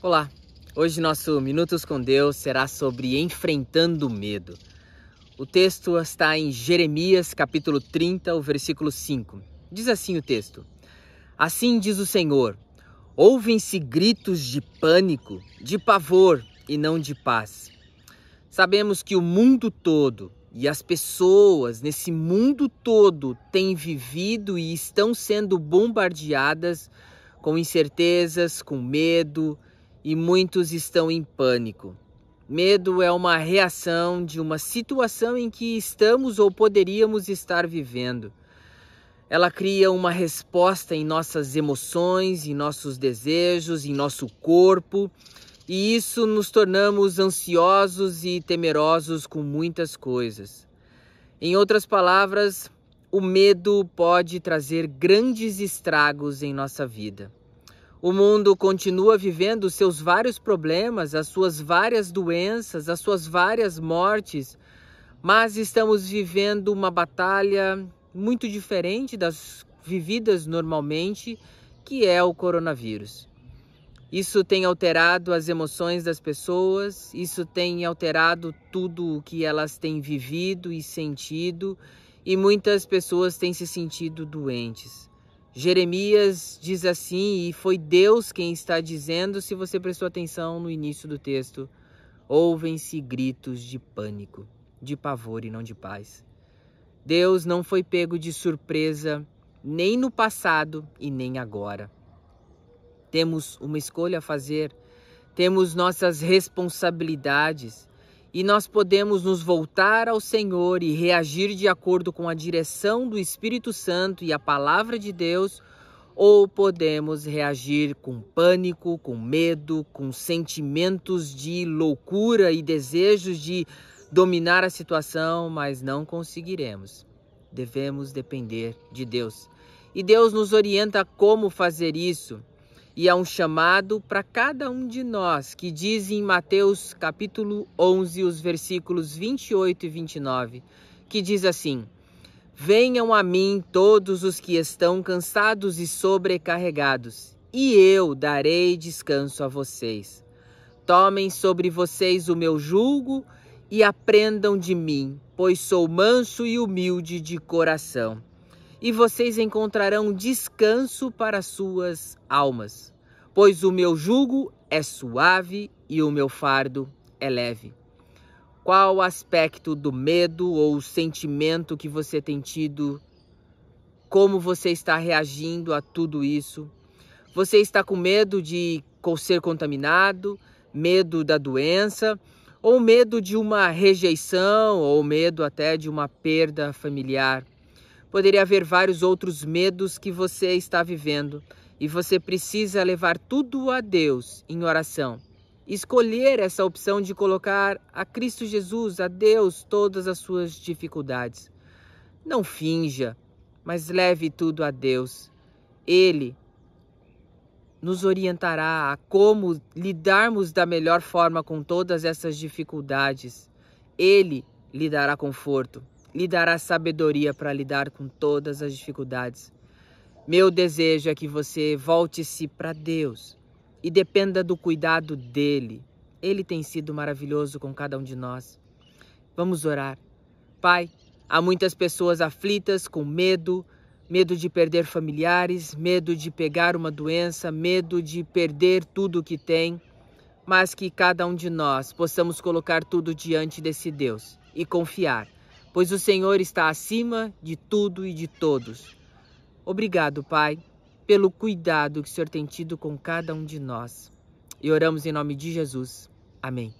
Olá, hoje nosso Minutos com Deus será sobre enfrentando o medo. O texto está em Jeremias capítulo 30, o versículo 5. Diz assim o texto: Assim diz o Senhor: Ouvem-se gritos de pânico, de pavor e não de paz. Sabemos que o mundo todo e as pessoas nesse mundo todo têm vivido e estão sendo bombardeadas com incertezas, com medo, e muitos estão em pânico. Medo é uma reação de uma situação em que estamos ou poderíamos estar vivendo. Ela cria uma resposta em nossas emoções, em nossos desejos, em nosso corpo, e isso nos tornamos ansiosos e temerosos com muitas coisas. Em outras palavras, o medo pode trazer grandes estragos em nossa vida. O mundo continua vivendo seus vários problemas, as suas várias doenças, as suas várias mortes, mas estamos vivendo uma batalha muito diferente das vividas normalmente, que é o coronavírus. Isso tem alterado as emoções das pessoas, isso tem alterado tudo o que elas têm vivido e sentido, e muitas pessoas têm se sentido doentes. Jeremias diz assim, e foi Deus quem está dizendo, se você prestou atenção no início do texto: ouvem-se gritos de pânico, de pavor e não de paz. Deus não foi pego de surpresa nem no passado e nem agora. Temos uma escolha a fazer, temos nossas responsabilidades e nós podemos nos voltar ao Senhor e reagir de acordo com a direção do Espírito Santo e a palavra de Deus, ou podemos reagir com pânico, com medo, com sentimentos de loucura e desejos de dominar a situação, mas não conseguiremos. Devemos depender de Deus. E Deus nos orienta como fazer isso e há um chamado para cada um de nós, que diz em Mateus capítulo 11, os versículos 28 e 29, que diz assim: Venham a mim todos os que estão cansados e sobrecarregados, e eu darei descanso a vocês. Tomem sobre vocês o meu jugo e aprendam de mim, pois sou manso e humilde de coração e vocês encontrarão descanso para suas almas, pois o meu jugo é suave e o meu fardo é leve. Qual aspecto do medo ou sentimento que você tem tido? Como você está reagindo a tudo isso? Você está com medo de ser contaminado, medo da doença, ou medo de uma rejeição, ou medo até de uma perda familiar? Poderia haver vários outros medos que você está vivendo e você precisa levar tudo a Deus em oração. Escolher essa opção de colocar a Cristo Jesus, a Deus, todas as suas dificuldades. Não finja, mas leve tudo a Deus. Ele nos orientará a como lidarmos da melhor forma com todas essas dificuldades. Ele lhe dará conforto lhe dará sabedoria para lidar com todas as dificuldades. Meu desejo é que você volte-se para Deus e dependa do cuidado dele. Ele tem sido maravilhoso com cada um de nós. Vamos orar. Pai, há muitas pessoas aflitas com medo, medo de perder familiares, medo de pegar uma doença, medo de perder tudo o que tem, mas que cada um de nós possamos colocar tudo diante desse Deus e confiar pois o Senhor está acima de tudo e de todos. Obrigado, Pai, pelo cuidado que o Senhor tem tido com cada um de nós. E oramos em nome de Jesus. Amém.